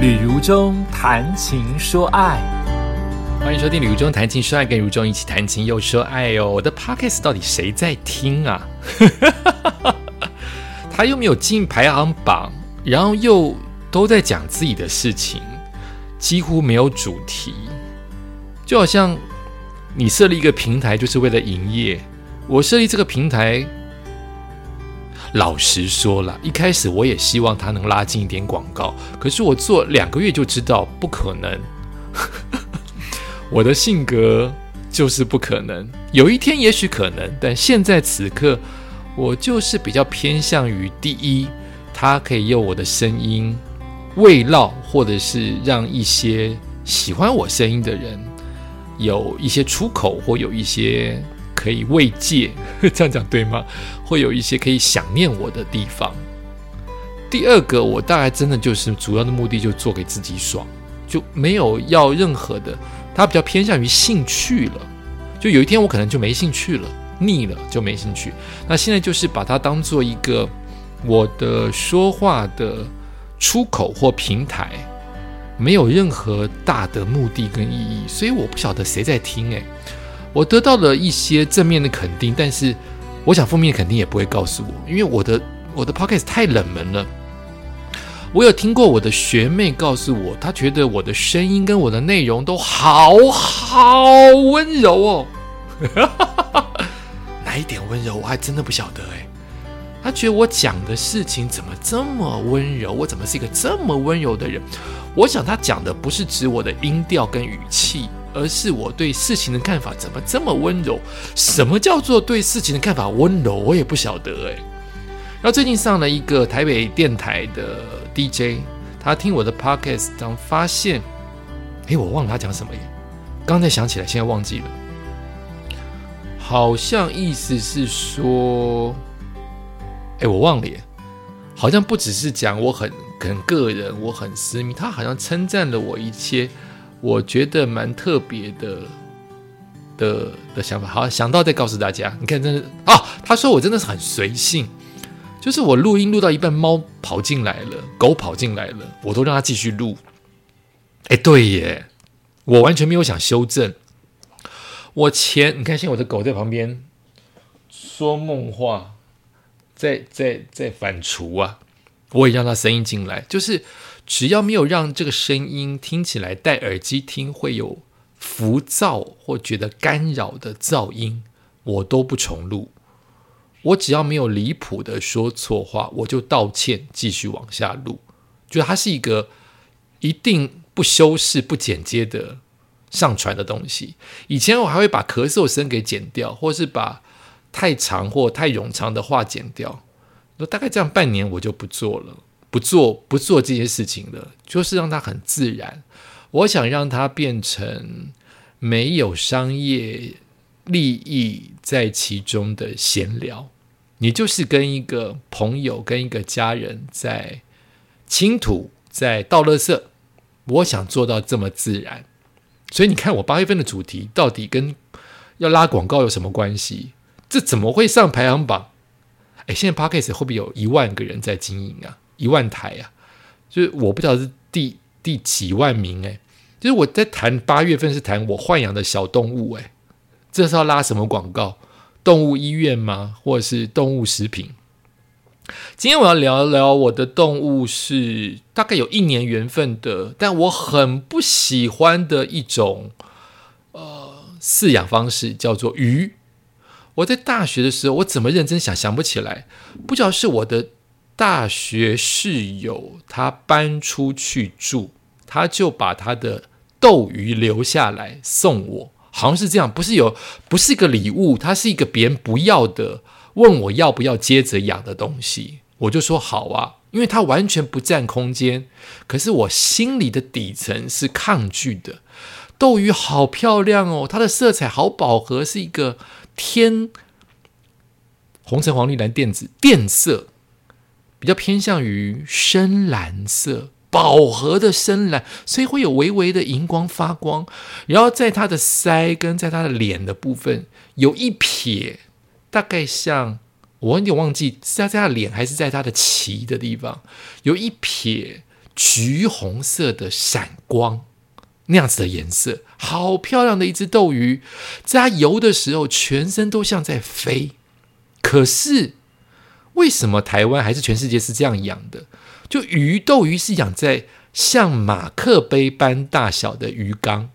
旅如中谈情说爱，欢迎收听《旅如中谈情说爱》，跟如中一起谈情又说爱哦。我的 podcast 到底谁在听啊？他又没有进排行榜，然后又都在讲自己的事情，几乎没有主题，就好像你设立一个平台就是为了营业。我设立这个平台。老实说了，一开始我也希望他能拉近一点广告，可是我做两个月就知道不可能。我的性格就是不可能，有一天也许可能，但现在此刻我就是比较偏向于第一，他可以用我的声音慰劳，或者是让一些喜欢我声音的人有一些出口，或有一些。可以慰藉，这样讲对吗？会有一些可以想念我的地方。第二个，我大概真的就是主要的目的，就做给自己爽，就没有要任何的。它比较偏向于兴趣了，就有一天我可能就没兴趣了，腻了就没兴趣。那现在就是把它当做一个我的说话的出口或平台，没有任何大的目的跟意义。所以我不晓得谁在听诶。我得到了一些正面的肯定，但是我想负面肯定也不会告诉我，因为我的我的 podcast 太冷门了。我有听过我的学妹告诉我，她觉得我的声音跟我的内容都好好温柔哦。哪一点温柔，我还真的不晓得哎。她觉得我讲的事情怎么这么温柔？我怎么是一个这么温柔的人？我想她讲的不是指我的音调跟语气。而是我对事情的看法怎么这么温柔？什么叫做对事情的看法温柔？我也不晓得哎。然后最近上了一个台北电台的 DJ，他听我的 podcast，当发现，哎，我忘了他讲什么耶。刚才想起来，现在忘记了。好像意思是说，哎，我忘了耶。好像不只是讲我很很个人，我很私密，他好像称赞了我一些。我觉得蛮特别的的的想法，好想到再告诉大家。你看，真的啊，他说我真的是很随性，就是我录音录到一半，猫跑进来了，狗跑进来了，我都让它继续录。哎，对耶，我完全没有想修正。我前你看，现在我的狗在旁边说梦话，在在在反刍啊，我也让它声音进来，就是。只要没有让这个声音听起来戴耳机听会有浮躁或觉得干扰的噪音，我都不重录。我只要没有离谱的说错话，我就道歉，继续往下录。就它是一个一定不修饰、不剪接的上传的东西。以前我还会把咳嗽声给剪掉，或是把太长或太冗长的话剪掉。那大概这样半年，我就不做了。不做不做这些事情了，就是让它很自然。我想让它变成没有商业利益在其中的闲聊。你就是跟一个朋友、跟一个家人在倾吐、在倒垃圾。我想做到这么自然，所以你看我八月份的主题到底跟要拉广告有什么关系？这怎么会上排行榜？哎，现在 Podcast 会不会有一万个人在经营啊？一万台啊，就是我不知道是第第几万名哎，就是我在谈八月份是谈我豢养的小动物哎，这是要拉什么广告？动物医院吗？或者是动物食品？今天我要聊聊我的动物是大概有一年缘分的，但我很不喜欢的一种呃饲养方式，叫做鱼。我在大学的时候，我怎么认真想想不起来，不知道是我的。大学室友他搬出去住，他就把他的斗鱼留下来送我，好像是这样，不是有不是一个礼物，它是一个别人不要的，问我要不要接着养的东西，我就说好啊，因为它完全不占空间，可是我心里的底层是抗拒的。斗鱼好漂亮哦，它的色彩好饱和，是一个天红橙黄绿蓝靛紫靛色。比较偏向于深蓝色，饱和的深蓝，所以会有微微的荧光发光。然后在它的腮跟在它的脸的部分有一撇，大概像我有点忘记是在它的脸还是在它的鳍的地方，有一撇橘红色的闪光，那样子的颜色，好漂亮的一只斗鱼，在它游的时候，全身都像在飞。可是，为什么台湾还是全世界是这样养的？就鱼斗鱼是养在像马克杯般大小的鱼缸，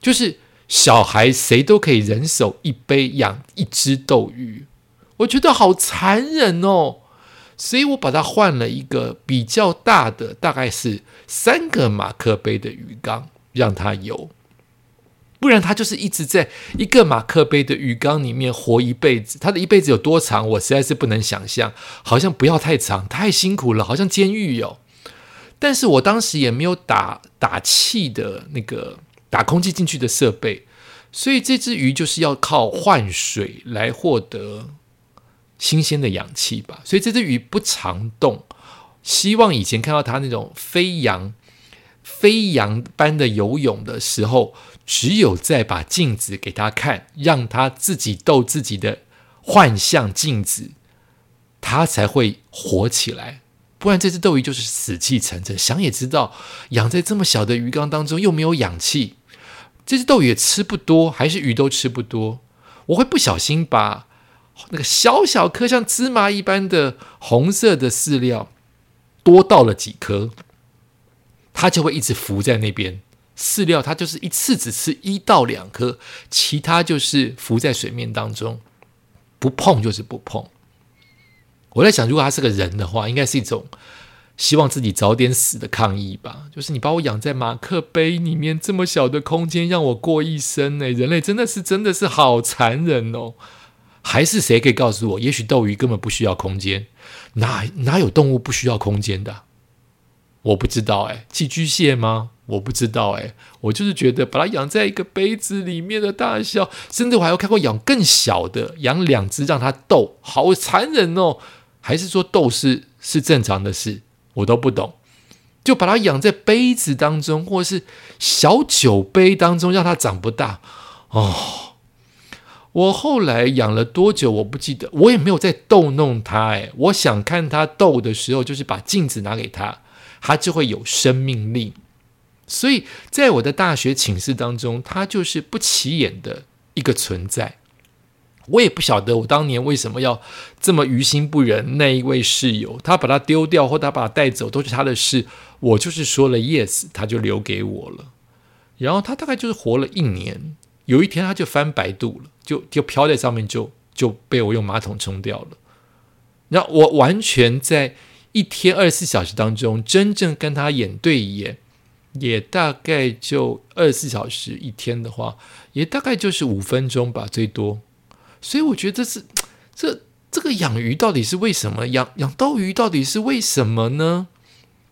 就是小孩谁都可以人手一杯养一只斗鱼，我觉得好残忍哦。所以我把它换了一个比较大的，大概是三个马克杯的鱼缸，让它游。不然它就是一直在一个马克杯的鱼缸里面活一辈子。它的一辈子有多长，我实在是不能想象。好像不要太长，太辛苦了，好像监狱有。但是我当时也没有打打气的那个打空气进去的设备，所以这只鱼就是要靠换水来获得。新鲜的氧气吧，所以这只鱼不常动。希望以前看到它那种飞扬、飞扬般的游泳的时候，只有在把镜子给他看，让他自己逗自己的幻象镜子，他才会活起来。不然这只斗鱼就是死气沉沉。想也知道，养在这么小的鱼缸当中，又没有氧气，这只斗鱼也吃不多，还是鱼都吃不多。我会不小心把。那个小小颗像芝麻一般的红色的饲料多倒了几颗，它就会一直浮在那边。饲料它就是一次只吃一到两颗，其他就是浮在水面当中，不碰就是不碰。我在想，如果他是个人的话，应该是一种希望自己早点死的抗议吧。就是你把我养在马克杯里面这么小的空间，让我过一生呢？人类真的是真的是好残忍哦。还是谁可以告诉我？也许斗鱼根本不需要空间，哪哪有动物不需要空间的？我不知道哎，寄居蟹吗？我不知道哎，我就是觉得把它养在一个杯子里面的大小，甚至我还有看过养更小的，养两只让它斗，好残忍哦！还是说斗是是正常的事？我都不懂，就把它养在杯子当中，或是小酒杯当中，让它长不大哦。我后来养了多久？我不记得，我也没有在逗弄它。哎，我想看它逗的时候，就是把镜子拿给他，它就会有生命力。所以在我的大学寝室当中，它就是不起眼的一个存在。我也不晓得我当年为什么要这么于心不忍。那一位室友，他把它丢掉或他把它带走，都是他的事。我就是说了 yes，他就留给我了。然后他大概就是活了一年。有一天，他就翻白肚了，就就飘在上面，就就被我用马桶冲掉了。那我完全在一天二十四小时当中，真正跟他演对眼，也大概就二十四小时一天的话，也大概就是五分钟吧，最多。所以我觉得是 这这个养鱼到底是为什么？养养斗鱼到底是为什么呢？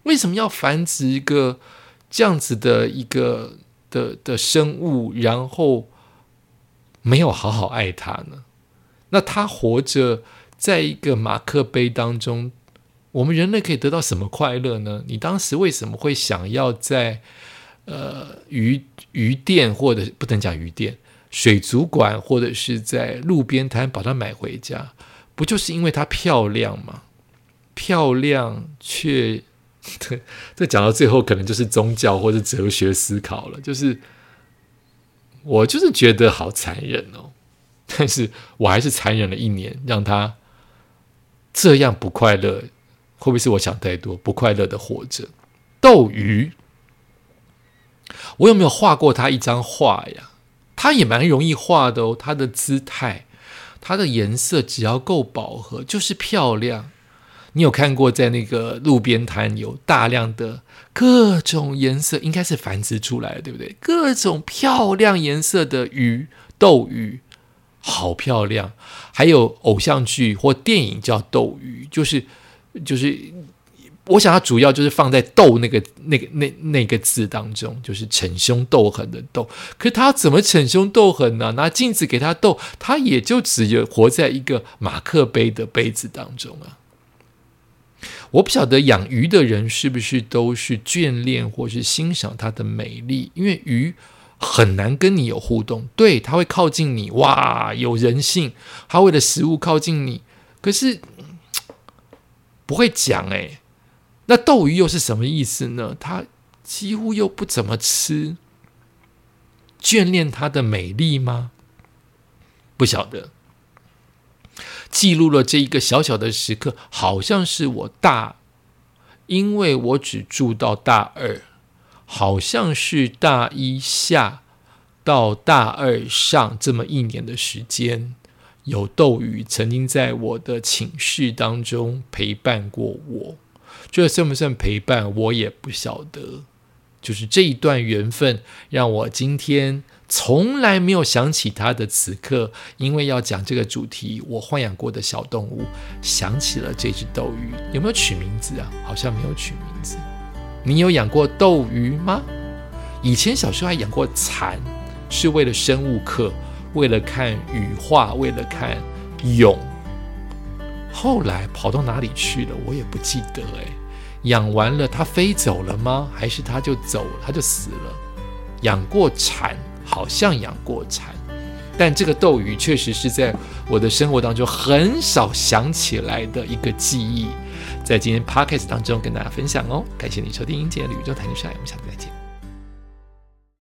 为什么要繁殖一个这样子的一个？的的生物，然后没有好好爱它呢？那它活着在一个马克杯当中，我们人类可以得到什么快乐呢？你当时为什么会想要在呃鱼鱼店或者不能讲鱼店水族馆，或者是在路边摊把它买回家？不就是因为它漂亮吗？漂亮却。这讲到最后，可能就是宗教或者哲学思考了。就是我就是觉得好残忍哦，但是我还是残忍了一年，让他这样不快乐。会不会是我想太多？不快乐的活着。斗鱼，我有没有画过他一张画呀？他也蛮容易画的哦。他的姿态，他的颜色，只要够饱和，就是漂亮。你有看过在那个路边摊有大量的各种颜色，应该是繁殖出来的，对不对？各种漂亮颜色的鱼，斗鱼，好漂亮。还有偶像剧或电影叫斗鱼，就是就是，我想它主要就是放在斗那个那个那那个字当中，就是逞凶斗狠的斗。可是他怎么逞凶斗狠呢？拿镜子给他斗，他也就只有活在一个马克杯的杯子当中啊。我不晓得养鱼的人是不是都是眷恋或是欣赏它的美丽，因为鱼很难跟你有互动，对，它会靠近你，哇，有人性，它为了食物靠近你，可是不会讲诶，那斗鱼又是什么意思呢？它几乎又不怎么吃，眷恋它的美丽吗？不晓得。记录了这一个小小的时刻，好像是我大，因为我只住到大二，好像是大一下到大二上这么一年的时间，有斗鱼曾经在我的寝室当中陪伴过我，这算不算陪伴？我也不晓得。就是这一段缘分，让我今天。从来没有想起他的此刻，因为要讲这个主题，我豢养过的小动物，想起了这只斗鱼。有没有取名字啊？好像没有取名字。你有养过斗鱼吗？以前小时候还养过蚕，是为了生物课，为了看羽化，为了看蛹。后来跑到哪里去了？我也不记得哎。养完了，它飞走了吗？还是它就走？它就死了？养过蝉。好像养过蝉，但这个斗鱼确实是在我的生活当中很少想起来的一个记忆，在今天 podcast 当中跟大家分享哦。感谢你收听今天的宇宙谈情说爱，我们下次再见。